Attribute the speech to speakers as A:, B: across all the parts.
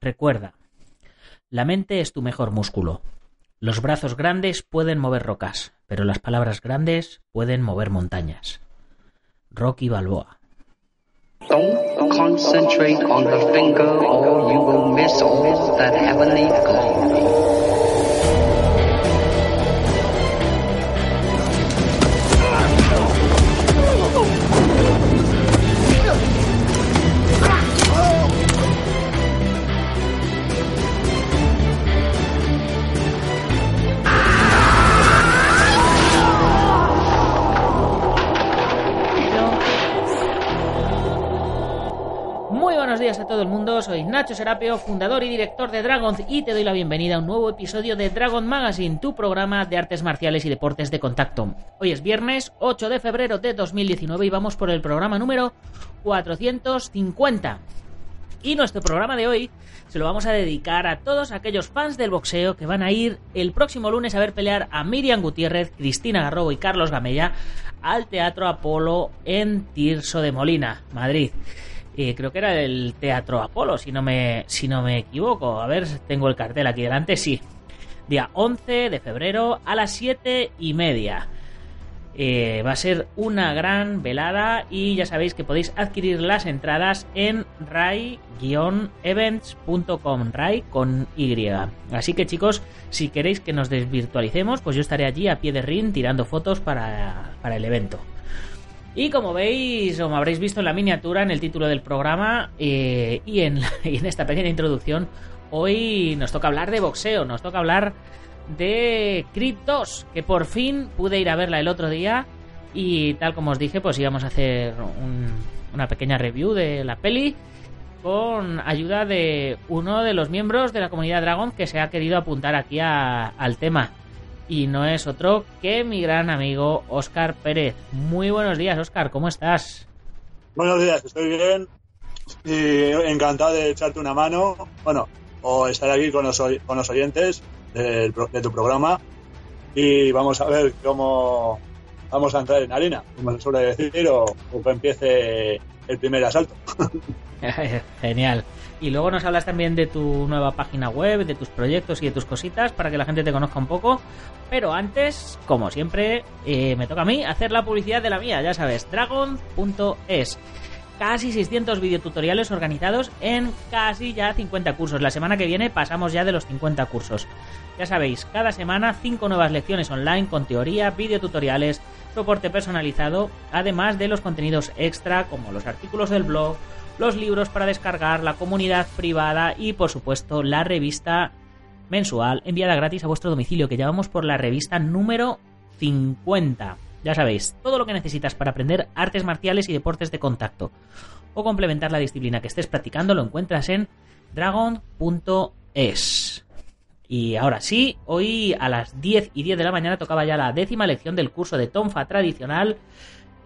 A: Recuerda, la mente es tu mejor músculo. Los brazos grandes pueden mover rocas, pero las palabras grandes pueden mover montañas. Rocky Balboa.
B: Don't concentrate on the finger or you will miss all that heavenly glory.
A: El mundo, soy Nacho Serapio, fundador y director de Dragon y te doy la bienvenida a un nuevo episodio de Dragon Magazine, tu programa de artes marciales y deportes de contacto. Hoy es viernes 8 de febrero de 2019 y vamos por el programa número 450. Y nuestro programa de hoy se lo vamos a dedicar a todos aquellos fans del boxeo que van a ir el próximo lunes a ver pelear a Miriam Gutiérrez, Cristina Garrobo y Carlos Gamella al Teatro Apolo en Tirso de Molina, Madrid creo que era el Teatro Apolo, si no, me, si no me equivoco. A ver, tengo el cartel aquí delante, sí. Día 11 de febrero a las 7 y media. Eh, va a ser una gran velada y ya sabéis que podéis adquirir las entradas en rai-events.com, rai con Y. Así que chicos, si queréis que nos desvirtualicemos, pues yo estaré allí a pie de ring tirando fotos para, para el evento. Y como veis, o me habréis visto en la miniatura, en el título del programa eh, y, en, esta pequeña introducción, hoy nos toca hablar de boxeo, nos toca hablar de Creed 2, que por fin pude ir a verla el otro día y tal como os dije, pues íbamos a hacer una pequeña review de la peli con ayuda de uno de los miembros de la comunidad Dragon que se ha querido apuntar aquí al tema y no es otro que mi gran amigo Oscar Pérez. Muy buenos días, Oscar, ¿cómo estás?
C: Buenos días, estoy bien y encantado de echarte una mano, bueno, o estar aquí con los, con los oyentes de, tu programa y vamos a ver cómo vamos a entrar en harina, como se suele decir, o, o que empiece el primer asalto.
A: Genial. Y luego nos hablas también de tu nueva página web, de tus proyectos y de tus cositas para que la gente te conozca un poco. Pero antes, como siempre, eh, me toca a mí hacer la publicidad de la mía, ya sabes, dragon.es. Casi 600 videotutoriales organizados en casi ya 50 cursos. La semana que viene pasamos ya de los 50 cursos. Ya sabéis, cada semana 5 nuevas lecciones online con teoría, videotutoriales, soporte personalizado, además de los contenidos extra como los artículos del blog, los libros para descargar, la comunidad privada y por supuesto la revista mensual enviada gratis a vuestro domicilio que llevamos por la revista número 50. Ya sabéis, todo lo que necesitas para aprender artes marciales y deportes de contacto o complementar la disciplina que estés practicando lo encuentras en dragon.es. Y ahora sí, hoy a las 10 y 10 de la mañana tocaba ya la décima lección del curso de Tonfa tradicional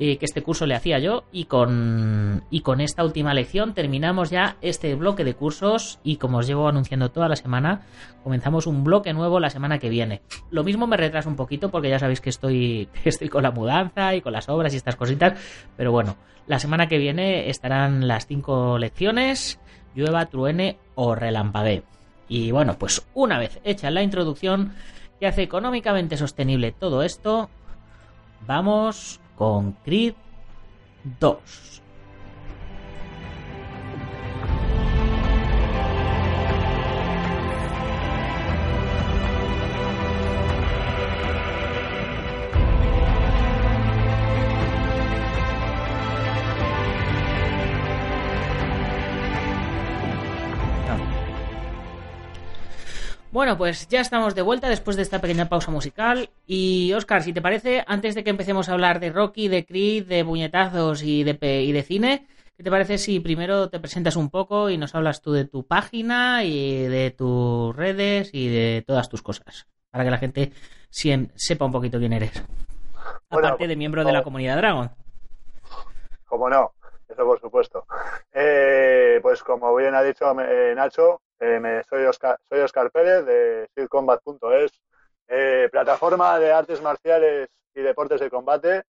A: que este curso le hacía yo y con, y con esta última lección terminamos ya este bloque de cursos y como os llevo anunciando toda la semana, comenzamos un bloque nuevo la semana que viene. Lo mismo me retraso un poquito porque ya sabéis que estoy, estoy con la mudanza y con las obras y estas cositas, pero bueno, la semana que viene estarán las cinco lecciones, llueva, truene o relampaguee. Y bueno, pues una vez hecha la introducción que hace económicamente sostenible todo esto, vamos con Creed 2. Bueno, pues ya estamos de vuelta después de esta pequeña pausa musical. Y Oscar, si te parece, antes de que empecemos a hablar de Rocky, de Creed, de puñetazos y de, y de cine, ¿Qué te parece si primero te presentas un poco y nos hablas tú de tu página y de tus redes y de todas tus cosas? Para que la gente sepa un poquito quién eres.
C: Bueno,
A: Aparte de miembro de la comunidad Dragon.
C: Como no, eso por supuesto. Eh, pues como bien ha dicho eh, Nacho, eh, soy, Oscar, soy Oscar Pérez de SeedCombat.es, eh, plataforma de artes marciales y deportes de combate,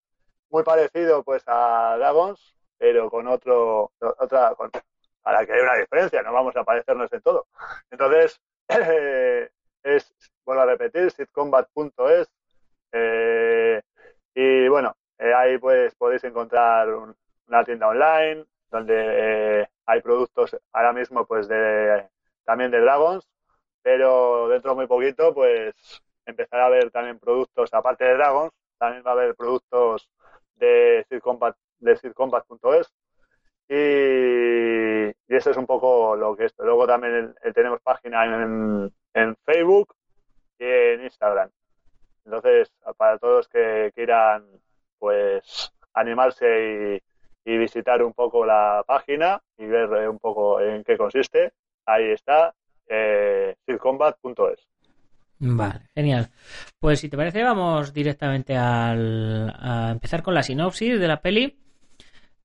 C: muy parecido pues a Dragons, pero con otro, otra, para que haya una diferencia, no vamos a parecernos en todo. Entonces, es, vuelvo a repetir, SeedCombat.es, eh, y bueno, eh, ahí pues podéis encontrar un- una tienda online donde eh, hay productos ahora mismo pues de también de Dragons, pero dentro de muy poquito pues empezará a haber también productos aparte de Dragons, también va a haber productos de Sir Combat de sircombat.es y, y eso es un poco lo que esto. Luego también eh, tenemos página en, en Facebook y en Instagram. Entonces, para todos los que quieran pues animarse y, y visitar un poco la página y ver eh, un poco en qué consiste, ahí está, eh.
A: Vale, genial. Pues si te parece, vamos directamente al, a empezar con la sinopsis de la peli.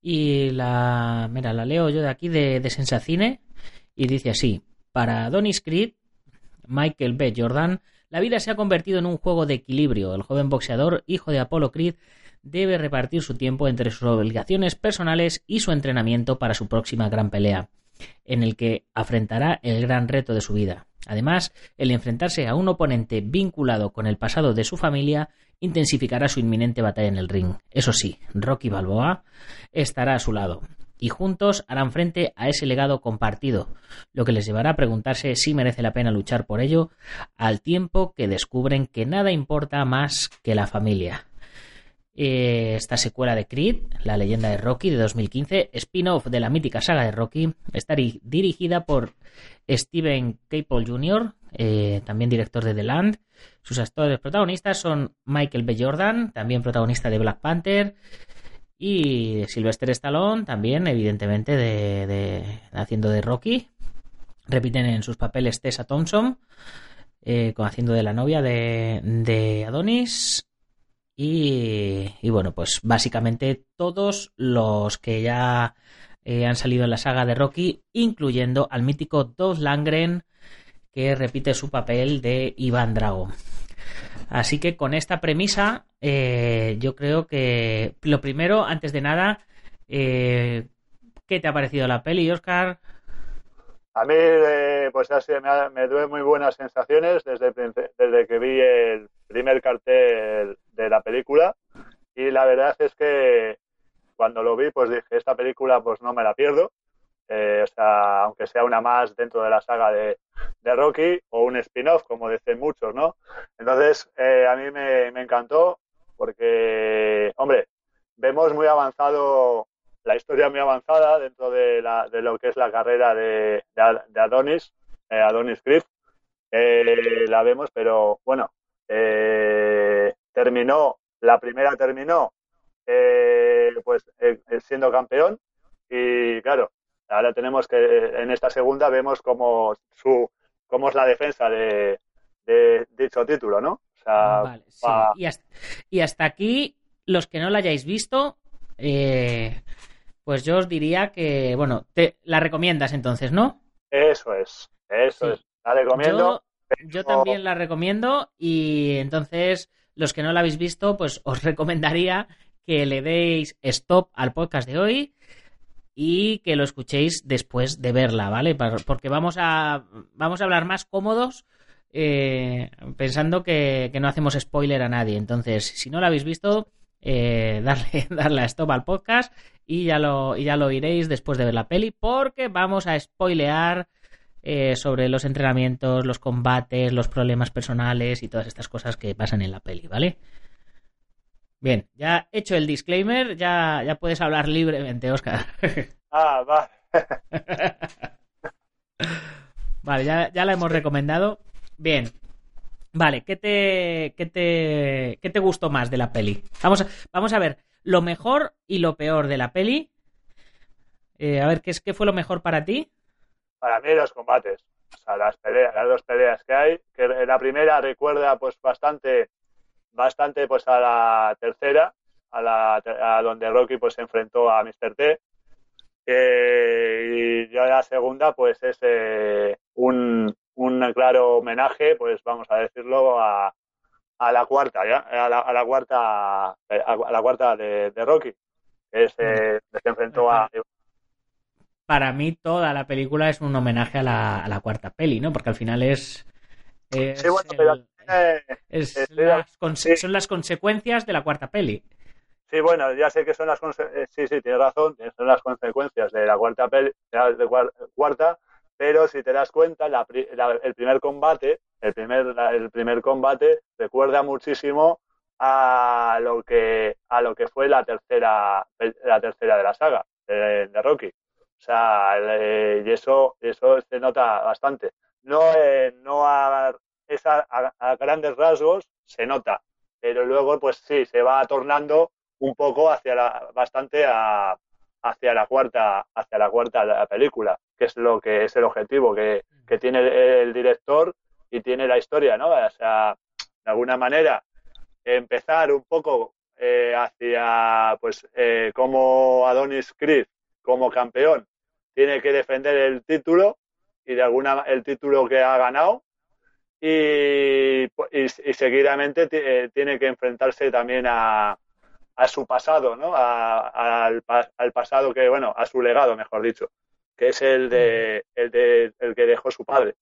A: Y la, mira, la leo yo de aquí de, de Sensacine. Y dice así: Para Donis Creed, Michael B. Jordan, la vida se ha convertido en un juego de equilibrio. El joven boxeador, hijo de Apollo Creed, debe repartir su tiempo entre sus obligaciones personales y su entrenamiento para su próxima gran pelea, en el que afrontará el gran reto de su vida. Además, el enfrentarse a un oponente vinculado con el pasado de su familia intensificará su inminente batalla en el ring. Eso sí, Rocky Balboa estará a su lado y juntos harán frente a ese legado compartido, lo que les llevará a preguntarse si merece la pena luchar por ello, al tiempo que descubren que nada importa más que la familia. Eh, esta secuela de Creed, la leyenda de Rocky de 2015, spin-off de la mítica saga de Rocky, está ri- dirigida por Steven Caple Jr., eh, también director de The Land. Sus actores protagonistas son Michael B. Jordan, también protagonista de Black Panther, y Sylvester Stallone, también, evidentemente, de, haciendo de Rocky. Repiten en sus papeles Tessa Thompson, eh, haciendo de la novia de, de Adonis. Y, y bueno, pues básicamente todos los que ya eh, han salido en la saga de Rocky, incluyendo al mítico Dolph Langren, que repite su papel de Iván Drago. Así que con esta premisa, eh, yo creo que lo primero, antes de nada, eh, ¿qué te ha parecido la peli, Oscar?
C: A mí, eh, pues así me, me muy buenas sensaciones desde, desde que vi el primer cartel de la película y la verdad es que cuando lo vi, pues dije, esta película pues no me la pierdo. Eh, o sea, aunque sea una más dentro de la saga de, de Rocky o un spin-off, como dicen muchos, ¿no? Entonces, eh, a mí me, me encantó porque, hombre, vemos muy avanzado la historia muy avanzada dentro de, la, de lo que es la carrera de, de, Ad- de Adonis, eh, Adonis Creed. Eh, la vemos, pero bueno, eh, terminó, la primera terminó pues siendo campeón y claro, ahora tenemos que, en esta segunda vemos como su, cómo es la defensa de, de dicho título, ¿no? O sea,
A: Vale, sí. Y, hasta, y hasta aquí, los que no la hayáis visto, eh, pues yo os diría que, bueno, te la recomiendas entonces, ¿no?
C: eso es, eso
A: Sí.
C: es. La recomiendo.
A: Yo, yo también la recomiendo y entonces los que no la habéis visto, pues os recomendaría que le deis stop al podcast de hoy y que lo escuchéis después de verla, ¿vale? Porque vamos a, vamos a hablar más cómodos eh, pensando que, que no hacemos spoiler a nadie. Entonces, si no la habéis visto, eh, darle, darle a stop al podcast y ya lo, y ya lo oiréis después de ver la peli porque vamos a spoilear eh, sobre los entrenamientos, los combates, los problemas personales y todas estas cosas que pasan en la peli, ¿vale? Bien, ya hecho el disclaimer, ya, ya puedes hablar libremente, Oscar.
C: Ah, va.
A: vale, ya, ya la hemos recomendado. Bien. Vale, ¿qué te, qué te, qué te gustó más de la peli? Vamos a, vamos a ver lo mejor y lo peor de la peli. Eh, a ver, ¿qué, es, ¿qué fue lo mejor para ti?
C: Para mí los combates, o sea, las peleas, las dos peleas que hay, que la primera recuerda pues bastante, bastante pues a la tercera, a la a donde Rocky pues se enfrentó a Mr. T. Eh, y ya la segunda pues es eh, un, un claro homenaje, pues vamos a decirlo, a, a la cuarta, ¿ya? A la, a la cuarta, a la cuarta de, de Rocky, que es, eh, se enfrentó a,
A: Para mí toda la película es un homenaje a la, a la cuarta peli, ¿no? Porque al final es... es
C: Sí, bueno, pero eh,
A: es las
C: sí.
A: son las consecuencias de la cuarta peli.
C: Sí, bueno, ya sé que son las conse- eh, sí, sí, tienes razón, son las consecuencias de la cuarta peli, de la- cuarta, pero si te das cuenta, la la- el primer combate, el primer, la- el primer combate recuerda muchísimo a lo que a lo que fue la tercera la tercera de la saga de, de Rocky. O sea, y eso eso se nota bastante. No eh, no a, a- a grandes rasgos se nota, pero luego pues sí se va tornando un poco hacia la bastante a, hacia la cuarta hacia la cuarta de la película que es lo que es el objetivo que, que tiene el, el director y tiene la historia no o sea de alguna manera empezar un poco eh, hacia pues eh, como Adonis Creed como campeón tiene que defender el título y de alguna el título que ha ganado y, y, y seguidamente eh, tiene que enfrentarse también a, a su pasado, ¿no? A- al, al pasado que, bueno, a su legado, mejor dicho, que es el de el, de, el que dejó su padre,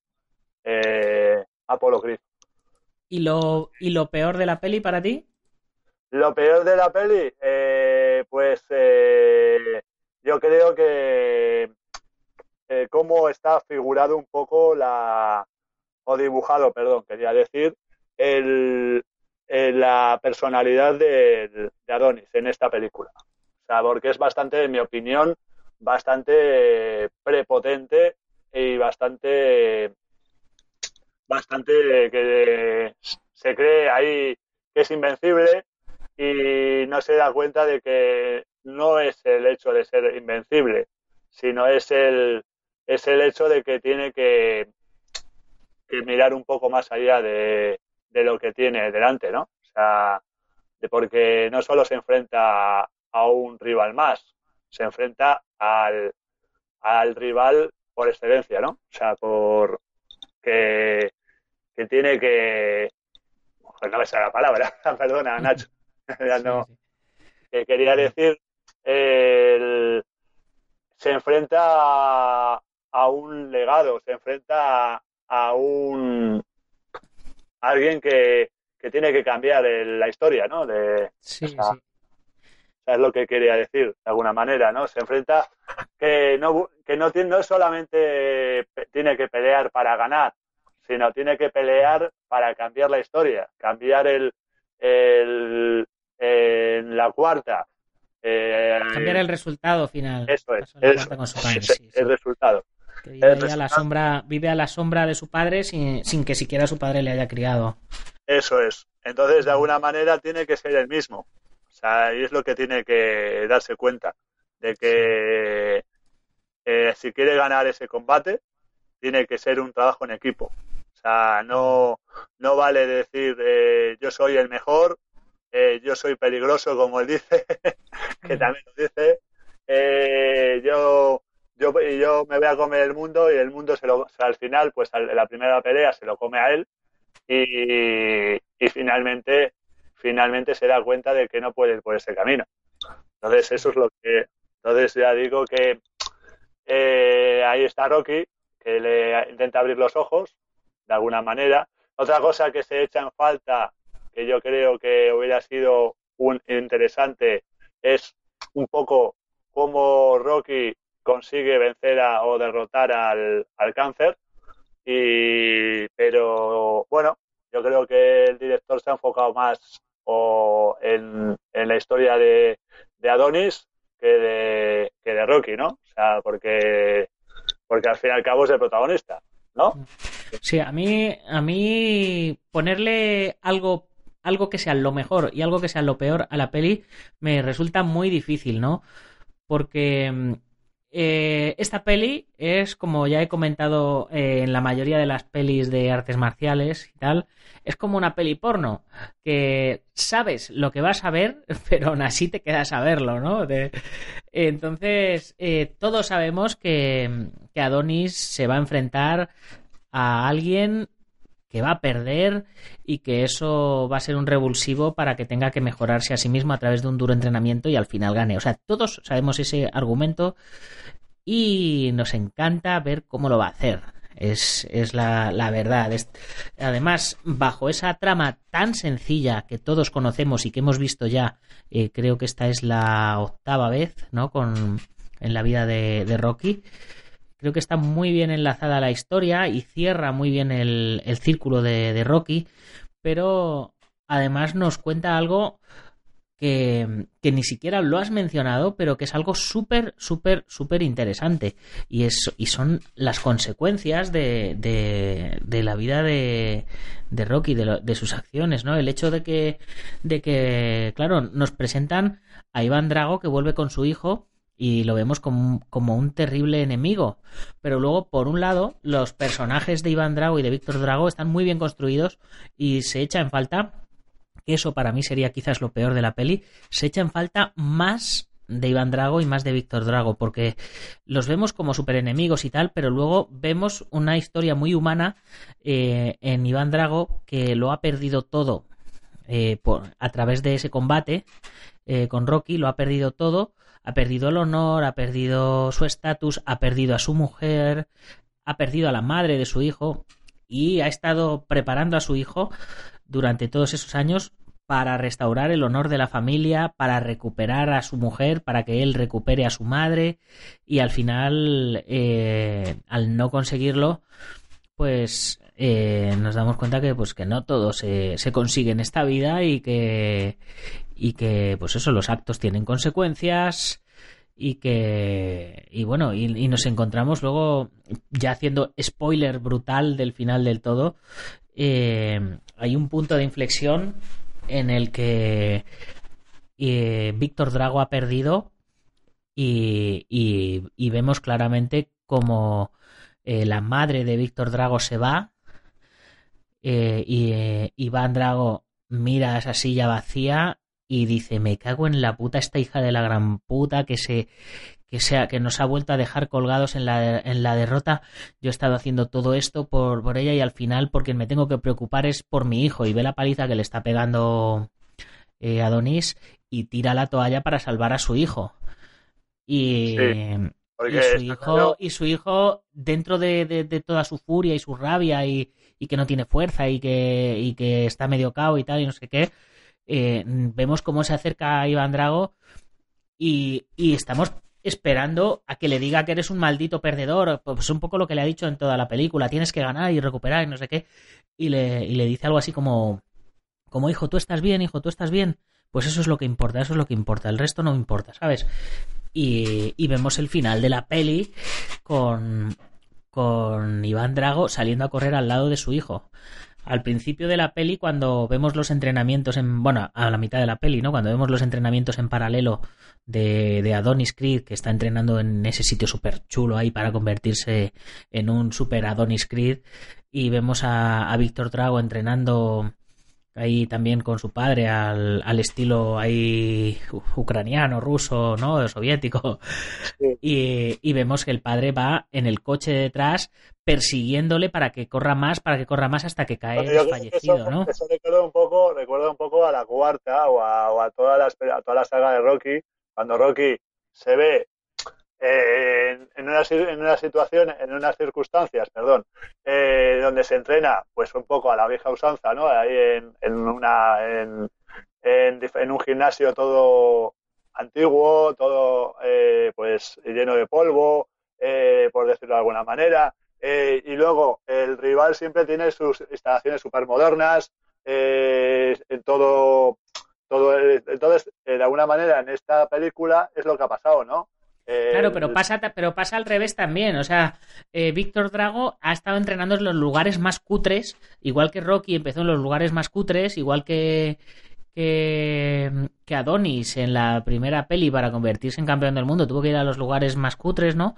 C: eh, Apolo Creed.
A: ¿Y lo, ¿Y lo peor de la peli para ti?
C: Lo peor de la peli, eh, pues eh, yo creo que eh, cómo está figurado un poco la, o dibujado, perdón, quería decir, el, el- la personalidad de, de Adonis en esta película. O sea, porque es bastante, en mi opinión, bastante prepotente y bastante, bastante que se cree ahí que es invencible y no se da cuenta de que no es el hecho de ser invencible, sino es el, es el hecho de que tiene que, que mirar un poco más allá de, de lo que tiene delante, ¿no? O sea, de porque no solo se enfrenta a un rival más, se enfrenta al, al rival por excelencia, ¿no? O sea, por que, que tiene que... Pues no me sale la palabra, perdona, Nacho. Ya no, que quería decir, el- se enfrenta a, a un legado, se enfrenta a, a un alguien que, que tiene que cambiar el- la historia, ¿no? De,
A: Sí,
C: o sea,
A: sí.
C: es lo que quería decir, de alguna manera, ¿no? Se enfrenta que no, que no, tiene, no solamente tiene que pelear para ganar, sino tiene que pelear para cambiar la historia, cambiar el, el la cuarta. eh,
A: Cambiar el resultado final.
C: Eso es,
A: padre,
C: ese-
A: sí, sí.
C: el resultado.
A: Que vive, a la sombra, vive a la sombra de su padre sin, sin que siquiera su padre le haya criado.
C: Eso es. Entonces, de alguna manera, tiene que ser el mismo. O sea, y es lo que tiene que darse cuenta. De que eh, si quiere ganar ese combate, tiene que ser un trabajo en equipo. O sea, no, no vale decir eh, yo soy el mejor, eh, yo soy peligroso, como él dice, que también lo dice. eh, yo, yo, yo me voy a comer el mundo y el mundo se lo, al final, pues al- la primera pelea se lo come a él y, y finalmente finalmente se da cuenta de que no puede ir por ese camino. Entonces eso es lo que entonces ya digo que eh, ahí está Rocky que le intenta abrir los ojos de alguna manera. Otra cosa que se echa en falta que yo creo que hubiera sido un interesante es un poco cómo Rocky consigue vencer a, o derrotar al, al cáncer y pero bueno yo creo que el director se ha enfocado más o en, en la historia de, de Adonis que de, que de Rocky, ¿no? O sea, porque, porque al fin y al cabo es el protagonista, ¿no?
A: Sí, a mí, a mí ponerle algo, algo que sea lo mejor y algo que sea lo peor a la peli me resulta muy difícil, ¿no? Porque eh, esta peli es, como ya he comentado eh, en la mayoría de las pelis de artes marciales y tal, es como una peli porno, que sabes lo que vas a ver, pero aún así te quedas a verlo, ¿no? entonces, eh, todos sabemos que, que Adonis se va a enfrentar a alguien que va a perder y que eso va a ser un revulsivo para que tenga que mejorarse a sí mismo a través de un duro entrenamiento y al final gane. O sea, todos sabemos ese argumento y nos encanta ver cómo lo va a hacer. Es, la, verdad. además, bajo esa trama tan sencilla que todos conocemos y que hemos visto ya, eh, creo que esta es la octava vez, ¿no? Con, en la vida de Rocky. Creo que está muy bien enlazada la historia y cierra muy bien el, círculo de, Rocky, pero además nos cuenta algo que, ni siquiera lo has mencionado, pero que es algo súper, súper, súper interesante. Y, es, y son las consecuencias de, de, la vida de, de Rocky, de, de, sus acciones, ¿no? El hecho de que, de que, claro, nos presentan a Iván Drago que vuelve con su hijo y lo vemos como, como, un terrible enemigo. Pero luego, por un lado, los personajes de Iván Drago y de Víctor Drago están muy bien construidos y se echa en falta, que eso para mí sería quizás lo peor de la peli, se echa en falta más de Iván Drago y más de Víctor Drago, porque los vemos como superenemigos y tal, pero luego vemos una historia muy humana eh, en Iván Drago que lo ha perdido todo eh, por, a través de ese combate eh, con Rocky, lo ha perdido todo ha perdido el honor, ha perdido su estatus, ha perdido a su mujer, ha perdido a la madre de su hijo y ha estado preparando a su hijo durante todos esos años para restaurar el honor de la familia, para recuperar a su mujer, para que él recupere a su madre y al final, eh, al no conseguirlo, pues eh, nos damos cuenta que pues que no todo se, se consigue en esta vida y que y que pues eso los actos tienen consecuencias y que y bueno y, nos encontramos luego ya haciendo spoiler brutal del final del todo eh, hay un punto de inflexión en el que eh, Víctor Drago ha perdido y, y, vemos claramente como eh, la madre de Víctor Drago se va y Iván Drago mira esa silla vacía y dice, me cago en la puta esta hija de la gran puta que se que sea que nos ha vuelto a dejar colgados en la, en la derrota. Yo he estado haciendo todo esto por, por ella y al final porque me tengo que preocupar es por mi hijo y ve la paliza que le está pegando eh, Adonis y tira la toalla para salvar a su hijo. Y, y su hijo, y su hijo dentro de, de, toda su furia y su rabia y, y, que no tiene fuerza y que, y que está medio cao y tal y no sé qué, eh, vemos cómo se acerca a Iván Drago y, estamos esperando a que le diga que eres un maldito perdedor, pues un poco lo que le ha dicho en toda la película, tienes que ganar y recuperar y no sé qué, y le, y le dice algo así como, como hijo, tú estás bien, hijo, tú estás bien, pues eso es lo que importa, eso es lo que importa, el resto no importa, ¿sabes? Y, y vemos el final de la peli con, con Iván Drago saliendo a correr al lado de su hijo al principio de la peli, cuando vemos los entrenamientos en. Bueno, a la mitad de la peli, ¿no? Cuando vemos los entrenamientos en paralelo de, de Adonis Creed, que está entrenando en ese sitio súper chulo ahí para convertirse en un super Adonis Creed, y vemos a, a Víctor Drago entrenando ahí también con su padre al, al estilo ahí ucraniano, ruso, ¿no? Soviético. Y, y, vemos que el padre va en el coche detrás persiguiéndole para que corra más, para que corra más hasta que cae fallecido, ¿no?
C: Eso recuerda un poco, recuerda un poco a la cuarta o a, o a toda la, a toda la saga de Rocky, cuando Rocky se ve en, una, en una situación, en unas circunstancias, perdón, eh, donde se entrena, pues un poco a la vieja usanza, ¿no? Ahí en, en una, en, en, un gimnasio todo antiguo, todo eh, pues lleno de polvo, eh, por decirlo de alguna manera. Y luego el rival siempre tiene sus instalaciones súper modernas, en todo, todo, entonces de alguna manera en esta película es lo que ha pasado, ¿no?
A: Claro, pero pasa, pero pasa al revés también. O sea, eh, Víctor Drago ha estado entrenando en los lugares más cutres, igual que Rocky empezó en los lugares más cutres, igual que, que, que Adonis en la primera peli para convertirse en campeón del mundo tuvo que ir a los lugares más cutres, ¿no?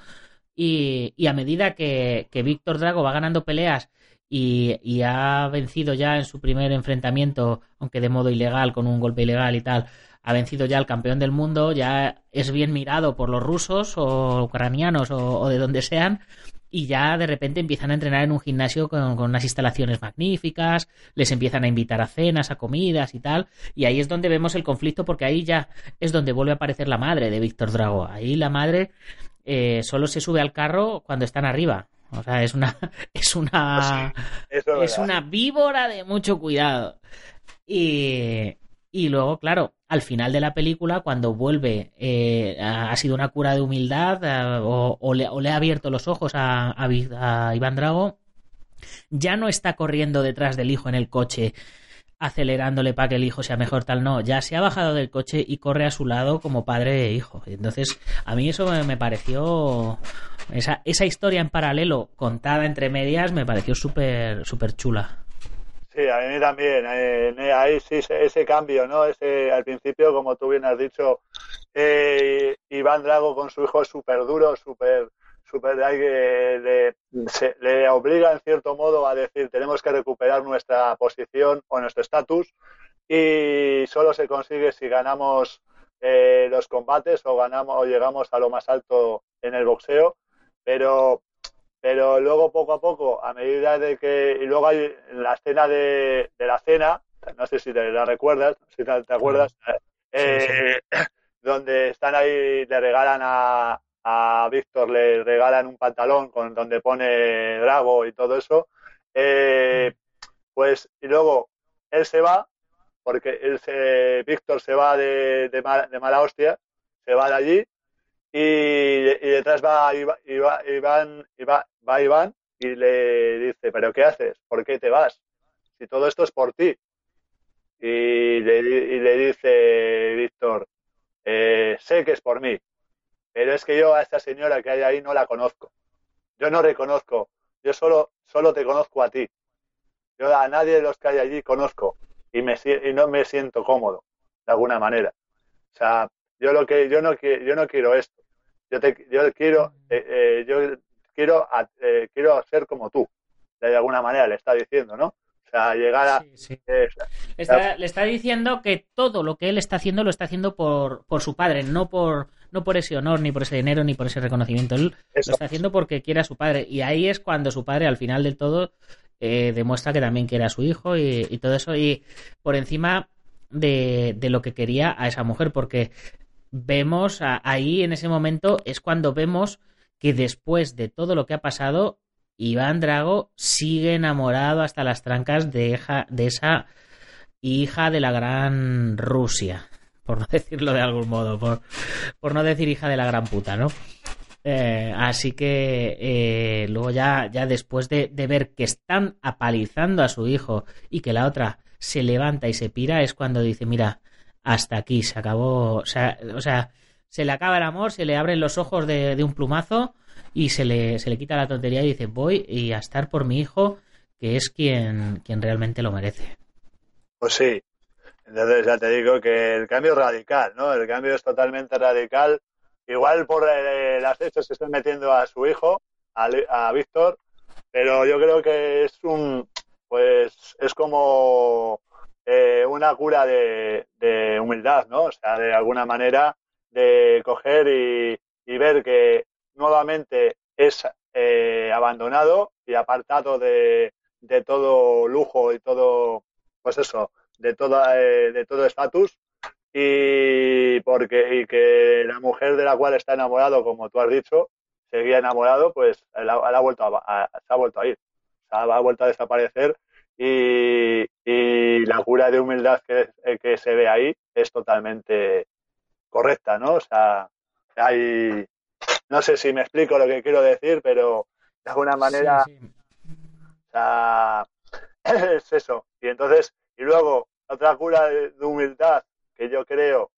A: Y, y a medida que, que Víctor Drago va ganando peleas y, y, ha vencido ya en su primer enfrentamiento, aunque de modo ilegal, con un golpe ilegal y tal, ha vencido ya al campeón del mundo, ya es bien mirado por los rusos o ucranianos o, o de donde sean, y ya de repente empiezan a entrenar en un gimnasio con, con, unas instalaciones magníficas, les empiezan a invitar a cenas, a comidas y tal, y ahí es donde vemos el conflicto porque ahí ya es donde vuelve a aparecer la madre de Víctor Drago. Ahí la madre eh, solo se sube al carro cuando están arriba. O sea, es una es una
C: sí,
A: es una víbora de mucho cuidado. Y, y luego, claro, al final de la película, cuando vuelve, eh, ha sido una cura de humildad eh, o, o, le, o, le, ha abierto los ojos a, a, a, Iván Drago, ya no está corriendo detrás del hijo en el coche, acelerándole para que el hijo sea mejor, tal, no, ya se ha bajado del coche y corre a su lado como padre e hijo. Entonces, a mí eso me, pareció, esa, esa historia en paralelo contada entre medias, me pareció súper súper chula.
C: Sí, a mí también. Eh, ahí sí, ese cambio, ¿no? Ese, al principio, como tú bien has dicho, eh, Iván Drago con su hijo es súper duro, súper super, le, le, se, le, obliga en cierto modo a decir tenemos que recuperar nuestra posición o nuestro estatus y solo se consigue si ganamos eh, los combates o ganamos o llegamos a lo más alto en el boxeo pero pero luego poco a poco, a medida de que, y luego hay la escena de, de la cena, no sé si te la recuerdas, si te, te acuerdas, eh, sí, sí. donde están ahí, le regalan a, a Víctor, le regalan un pantalón con donde pone Drago y todo eso, eh, pues, y luego él se va, porque él se, Víctor se va de, de, de mala hostia, se va de allí, y, y, detrás va, Iván, Iván, Iván, va Iván y le dice, pero ¿qué haces? ¿Por qué te vas? Si todo esto es por ti. Y le, y le dice Víctor, eh, sé que es por mí, pero es que yo a esta señora que hay ahí no la conozco. Yo no reconozco, yo solo, solo te conozco a ti. Yo a nadie de los que hay allí conozco y, me, y no me siento cómodo, de alguna manera. O sea, yo lo que yo no yo no quiero esto yo te yo quiero eh, eh, yo quiero eh, quiero ser como tú de alguna manera le está diciendo no o sea llegar a
A: sí, sí. Eh, está, le está diciendo que todo lo que él está haciendo lo está haciendo por por su padre no por no por ese honor ni por ese dinero ni por ese reconocimiento. Él Eso. lo está haciendo porque quiere a su padre. Y ahí es cuando su padre al final del todo eh, demuestra que también quiere a su hijo y, y todo eso. Y por encima de, de, lo que quería a esa mujer, porque vemos a, ahí en ese momento es cuando vemos que después de todo lo que ha pasado, Iván Drago sigue enamorado hasta las trancas de, hija, de esa hija de la gran Rusia, por no decirlo de algún modo, por, por no decir hija de la gran puta, ¿no? Eh, así que eh, luego ya, ya después de, ver que están apalizando a su hijo y que la otra se levanta y se pira, es cuando dice, mira, hasta aquí, se acabó, o sea, o sea, se le acaba el amor, se le abren los ojos de, de un plumazo y se le, se le quita la tontería y dice, voy y a estar por mi hijo, que es quien, quien realmente lo merece.
C: Pues sí, entonces ya te digo que el cambio es radical, ¿no? El cambio es totalmente radical, igual por las hechos que están metiendo a su hijo, a, a Víctor, pero yo creo que es un, pues es como eh, una cura de, humildad, ¿no? O sea, de alguna manera de coger y, ver que nuevamente es eh, abandonado y apartado de, todo lujo y todo, pues eso, de todo eh, de todo estatus y porque y que la mujer de la cual está enamorado, como tú has dicho, seguía enamorado, pues la, la ha vuelto a, a, se ha vuelto a ir, se ha, ha vuelto a desaparecer y, y, la cura de humildad que, que, se ve ahí es totalmente correcta, ¿no? O sea, hay, no sé si me explico lo que quiero decir, pero de alguna manera, sí, sí. O sea, es eso. Y entonces, y luego, otra cura de, humildad que yo creo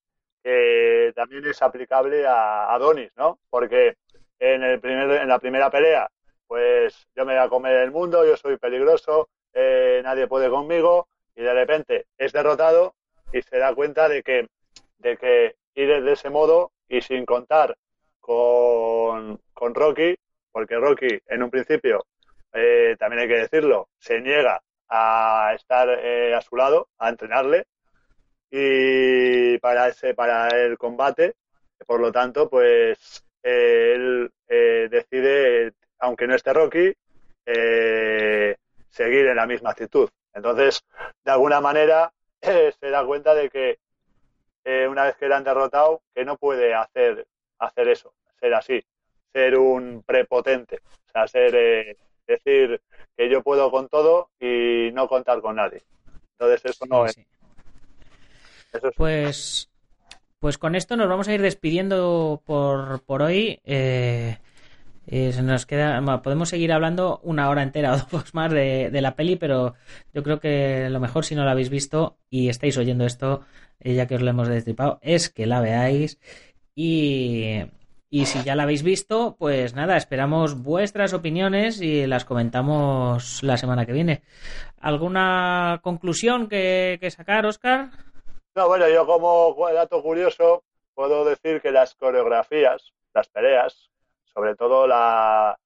C: que también es aplicable a, a Donis, ¿no? Porque en, el primer, en la primera pelea, pues yo me voy a comer el mundo, yo soy peligroso, eh, nadie puede conmigo y de repente es derrotado y se da cuenta de que, de que ir de ese modo y sin contar con, con Rocky, porque Rocky en un principio, eh, también hay que decirlo, se niega a estar eh, a su lado, a entrenarle, y para ese, para el combate, por lo tanto, pues él eh, decide, aunque no esté Rocky, eh, seguir en la misma actitud. Entonces, de alguna manera, se da cuenta de que una vez que le han derrotado, que no puede hacer, hacer eso, ser así, ser un prepotente, o sea, ser, decir que yo puedo con todo y no contar con nadie. Entonces, eso no es.
A: Pues, pues con esto nos vamos a ir despidiendo por, por hoy. Eh, eh, se nos queda, podemos seguir hablando una hora entera o dos más de, la peli, pero yo creo que lo mejor si no la habéis visto y estáis oyendo esto, eh, ya que os lo hemos destripado, es que la veáis. Y, y si ya la habéis visto, pues nada, esperamos vuestras opiniones y las comentamos la semana que viene. ¿Alguna conclusión que, sacar, Oscar?
C: No, bueno, yo como dato curioso puedo decir que las coreografías, las peleas, sobre todo la,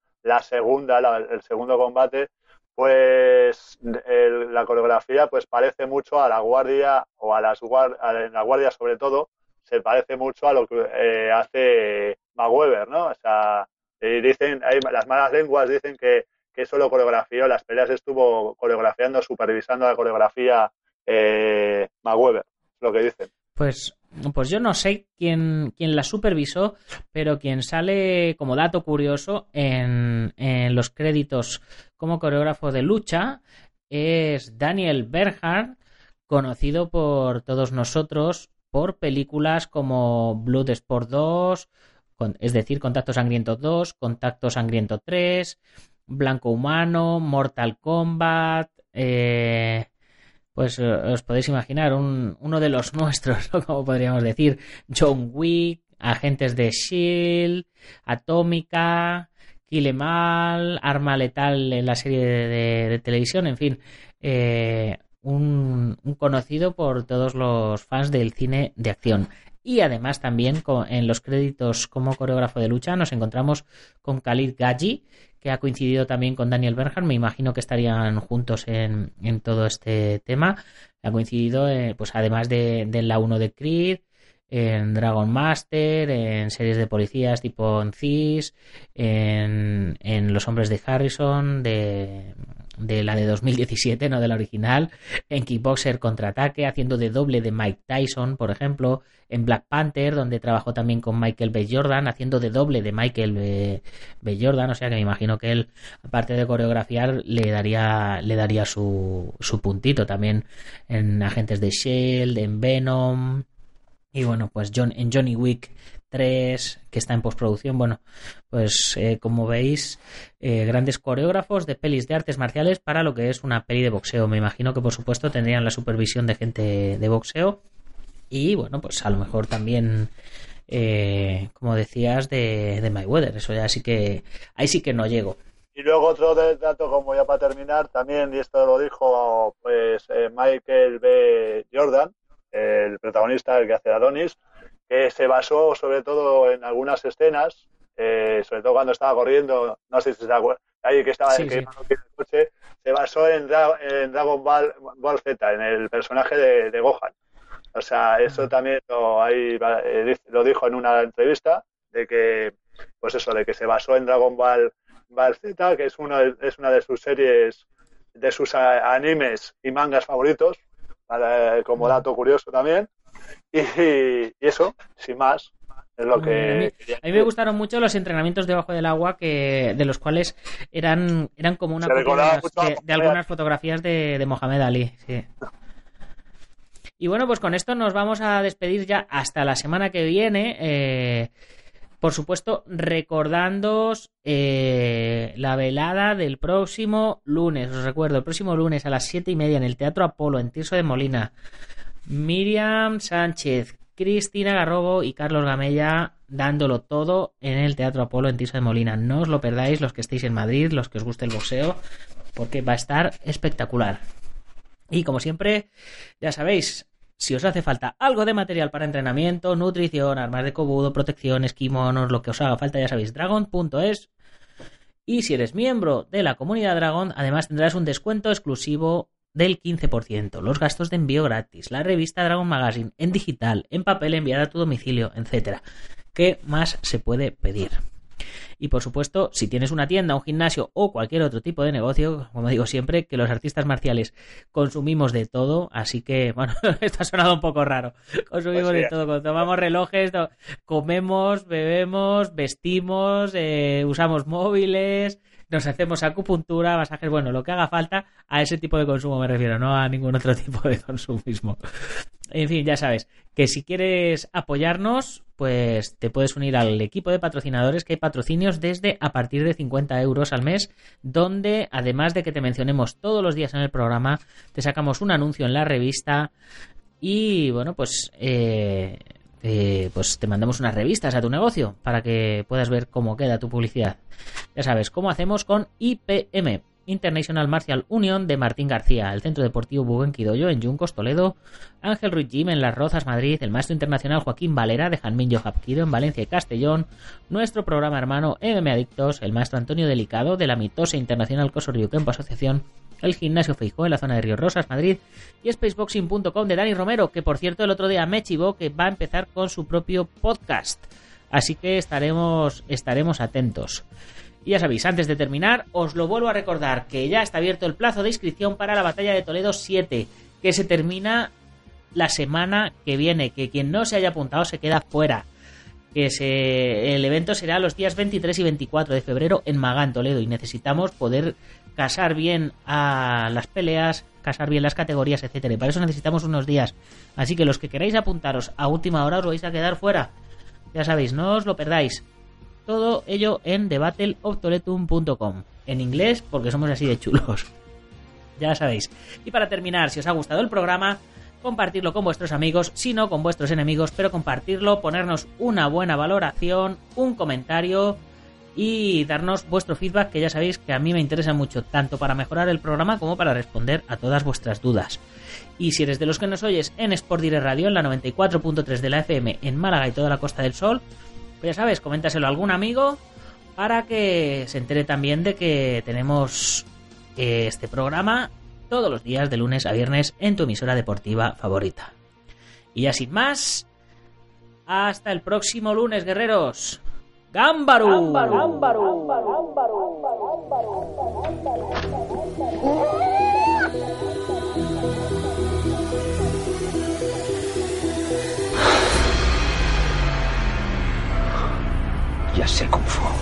C: segunda, el segundo combate, pues la coreografía pues parece mucho a la guardia o a las en la guardia sobre todo se parece mucho a lo que eh, hace McWeber, ¿no? O sea, dicen, hay, las malas lenguas dicen que, que eso lo coreografió, las peleas estuvo coreografiando, supervisando la coreografía eh, McWeber lo que dicen.
A: Pues, pues yo no sé quién, quién la supervisó, pero quien sale como dato curioso en, en los créditos como coreógrafo de lucha es Daniel Bernhardt, conocido por todos nosotros por películas como Blood Sport 2, es decir, Contacto Sangriento 2, Contacto Sangriento 3, Blanco Humano, Mortal Kombat, eh, pues eh, os podéis imaginar, un, uno de los nuestros, como podríamos decir, John Wick, Agentes de Shield, Atómica, Kilemal, Arma Letal en la serie de, televisión, en fin, eh, un, conocido por todos los fans del cine de acción. Y además también en los créditos como coreógrafo de lucha nos encontramos con Khalid Gaji, que ha coincidido también con Daniel Bernhardt. Me imagino que estarían juntos en, en todo este tema. Ha coincidido, eh, pues además de, la 1 de Creed, en Dragon Master, en series de policías tipo en CIS, en, en Los Hombres de Harrison, de, de la de 2017, no de la original, en Kickboxer Contraataque, haciendo de doble de Mike Tyson, por ejemplo, en Black Panther, donde trabajó también con Michael B. Jordan, haciendo de doble de Michael B. Jordan, o sea que me imagino que él, aparte de coreografiar, le daría, le daría su, su puntito también en Agentes de Shield, en Venom, y bueno, pues John, en Johnny Wick 3, que está en postproducción, bueno, pues eh, como veis, eh, grandes coreógrafos de pelis de artes marciales para lo que es una peli de boxeo. Me imagino que por supuesto tendrían la supervisión de gente de boxeo y bueno, pues a lo mejor también, eh, como decías, de, de Mayweather. Eso ya sí que, ahí sí que no llego.
C: Y luego otro dato, como ya para terminar, también, y esto lo dijo pues Michael B. Jordan, el protagonista, el que hace Adonis, que se basó sobre todo en algunas escenas, eh, sobre todo cuando estaba corriendo, no sé si se acuerda, ahí que estaba en el coche, se basó en, Dragon Ball, Z, en el personaje de, Gohan. O sea, eso también lo, ahí, eh, lo dijo en una entrevista, de que, pues eso, de que se basó en Dragon Ball, Ball Z, que es, uno es una de sus series, de sus animes y mangas favoritos, como dato curioso también. Y, eso, sin más, es lo que...
A: A mí, me gustaron mucho los entrenamientos debajo del agua, que de los cuales eran, eran como una copia de, algunas fotografías de, de Mohamed Ali. Y bueno, pues con esto nos vamos a despedir ya hasta la semana que viene. Eh, por supuesto, recordándoos eh, la velada del próximo lunes. Os recuerdo, el próximo lunes a las siete y media en el Teatro Apolo, en Tirso de Molina. Miriam Sánchez, Cristina Garrobo y Carlos Gamella dándolo todo en el Teatro Apolo en Tirso de Molina. No os lo perdáis los que estéis en Madrid, los que os guste el boxeo, porque va a estar espectacular. Y como siempre, ya sabéis, si os hace falta algo de material para entrenamiento, nutrición, armas de cobudo, protecciones, kimonos, lo que os haga falta, ya sabéis, dragon.es. Y si eres miembro de la comunidad Dragon, además tendrás un descuento exclusivo del 15%, los gastos de envío gratis, la revista Dragon Magazine en digital, en papel enviada a tu domicilio, etcétera. ¿Qué más se puede pedir? Y por supuesto, si tienes una tienda, un gimnasio o cualquier otro tipo de negocio, como digo siempre, que los artistas marciales consumimos de todo, así que, bueno, esto ha sonado un poco raro. Consumimos
C: Pues
A: de todo, tomamos relojes, comemos, bebemos, vestimos, eh, usamos móviles, nos hacemos acupuntura, masajes, bueno, lo que haga falta, a ese tipo de consumo me refiero, no a ningún otro tipo de consumismo. En fin, ya sabes, que si quieres apoyarnos, pues te puedes unir al equipo de patrocinadores, que hay patrocinios desde a partir de 50 euros al mes, donde además de que te mencionemos todos los días en el programa, te sacamos un anuncio en la revista y bueno, pues, eh, eh, pues te mandamos unas revistas a tu negocio para que puedas ver cómo queda tu publicidad. Ya sabes, cómo hacemos con IPM. International Martial Union de Martín García, el Centro Deportivo Bubenquidoyo en Yuncos, Toledo, Ángel Ruiz Jim en Las Rozas, Madrid, el Maestro Internacional Joaquín Valera de Janminho Hapkido en Valencia y Castellón, nuestro programa hermano MM Adictos, el Maestro Antonio Delicado de la Mitosa Internacional Coso Kempo Asociación, el Gimnasio Feijó en la zona de Río Rosas, Madrid, y Spaceboxing.com de Dani Romero, que por cierto el otro día me chivó que va a empezar con su propio podcast. Así que estaremos, estaremos atentos. Y ya sabéis, antes de terminar, os lo vuelvo a recordar que ya está abierto el plazo de inscripción para la batalla de Toledo 7, que se termina la semana que viene, que quien no se haya apuntado se queda fuera. Que se, el evento será los días 23 y 24 de febrero en Magán, Toledo, y necesitamos poder casar bien a las peleas, casar bien las categorías, etcétera. Y para eso necesitamos unos días. Así que los que queráis apuntaros a última hora os vais a quedar fuera. Ya sabéis, no os lo perdáis. Todo ello en thebattleoftoletum.com. En inglés, porque somos así de chulos. Ya sabéis. Y para terminar, si os ha gustado el programa, compartirlo con vuestros amigos, si no con vuestros enemigos, pero compartirlo, ponernos una buena valoración, un comentario y darnos vuestro feedback, que ya sabéis que a mí me interesa mucho, tanto para mejorar el programa como para responder a todas vuestras dudas. Y si eres de los que nos oyes en Sport Direct Radio, en la 94.3 de la FM, en Málaga y toda la Costa del Sol, pues ya sabes, coméntaselo a algún amigo para que se entere también de que tenemos eh, este programa todos los días de lunes a viernes en tu emisora deportiva favorita. Y ya sin más, hasta el próximo lunes, guerreros. ¡Gámbaro!
D: Ya sé Kung Fu.